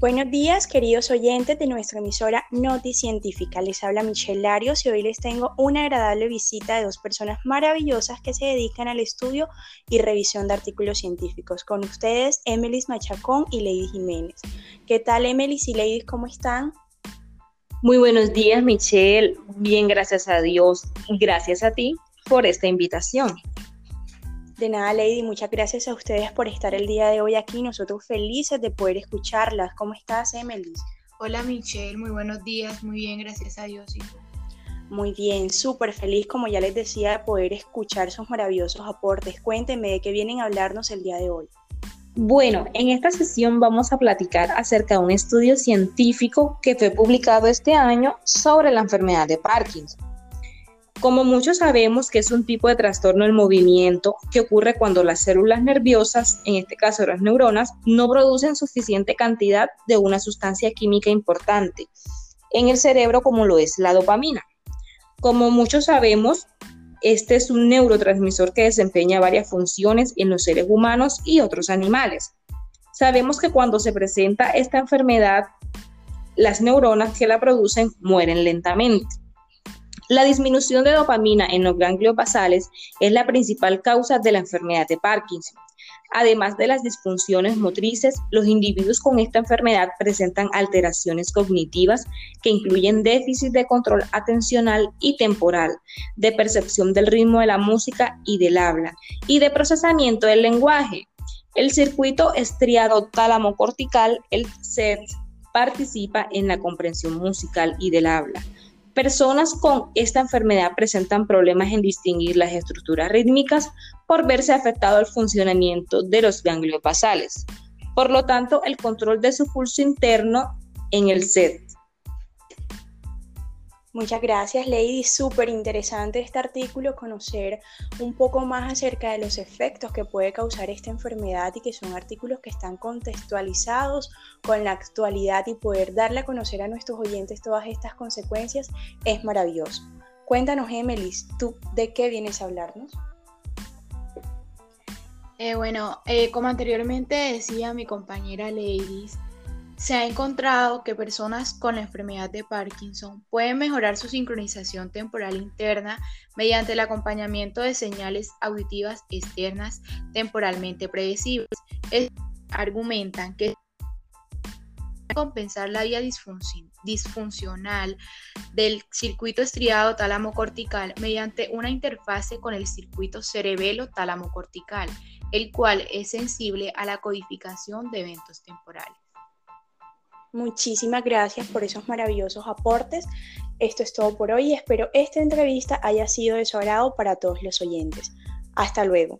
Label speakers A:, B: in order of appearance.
A: Buenos días, queridos oyentes de nuestra emisora Noti Científica. Les habla Michelle Larios y hoy les tengo una agradable visita de dos personas maravillosas que se dedican al estudio y revisión de artículos científicos. Con ustedes, Emilis Machacón y Lady Jiménez. ¿Qué tal, Emilis y Lady? ¿Cómo están?
B: Muy buenos días, Michelle. Bien, gracias a Dios. Gracias a ti por esta invitación.
A: De nada, Lady, muchas gracias a ustedes por estar el día de hoy aquí. Nosotros felices de poder escucharlas. ¿Cómo estás, Emily?
C: Hola, Michelle. Muy buenos días. Muy bien, gracias a Dios.
A: Muy bien, súper feliz, como ya les decía, de poder escuchar sus maravillosos aportes. Cuéntenme de qué vienen a hablarnos el día de hoy.
B: Bueno, en esta sesión vamos a platicar acerca de un estudio científico que fue publicado este año sobre la enfermedad de Parkinson. Como muchos sabemos que es un tipo de trastorno del movimiento que ocurre cuando las células nerviosas, en este caso las neuronas, no producen suficiente cantidad de una sustancia química importante en el cerebro como lo es la dopamina. Como muchos sabemos, este es un neurotransmisor que desempeña varias funciones en los seres humanos y otros animales. Sabemos que cuando se presenta esta enfermedad, las neuronas que la producen mueren lentamente. La disminución de dopamina en los ganglios basales es la principal causa de la enfermedad de Parkinson. Además de las disfunciones motrices, los individuos con esta enfermedad presentan alteraciones cognitivas que incluyen déficit de control atencional y temporal, de percepción del ritmo de la música y del habla, y de procesamiento del lenguaje. El circuito estriado tálamo-cortical, el CET, participa en la comprensión musical y del habla. Personas con esta enfermedad presentan problemas en distinguir las estructuras rítmicas por verse afectado el funcionamiento de los ganglios basales. Por lo tanto, el control de su pulso interno en el set
A: Muchas gracias, Lady. Súper interesante este artículo, conocer un poco más acerca de los efectos que puede causar esta enfermedad y que son artículos que están contextualizados con la actualidad y poder darle a conocer a nuestros oyentes todas estas consecuencias es maravilloso. Cuéntanos, Emelis, ¿tú de qué vienes a hablarnos?
C: Eh, bueno, eh, como anteriormente decía mi compañera Ladies, se ha encontrado que personas con la enfermedad de Parkinson pueden mejorar su sincronización temporal interna mediante el acompañamiento de señales auditivas externas temporalmente predecibles. argumentan que compensar la vía disfuncional del circuito estriado tálamo-cortical mediante una interfase con el circuito cerebelo-tálamo-cortical, el cual es sensible a la codificación de eventos temporales.
A: Muchísimas gracias por esos maravillosos aportes. Esto es todo por hoy y espero esta entrevista haya sido de su agrado para todos los oyentes. Hasta luego.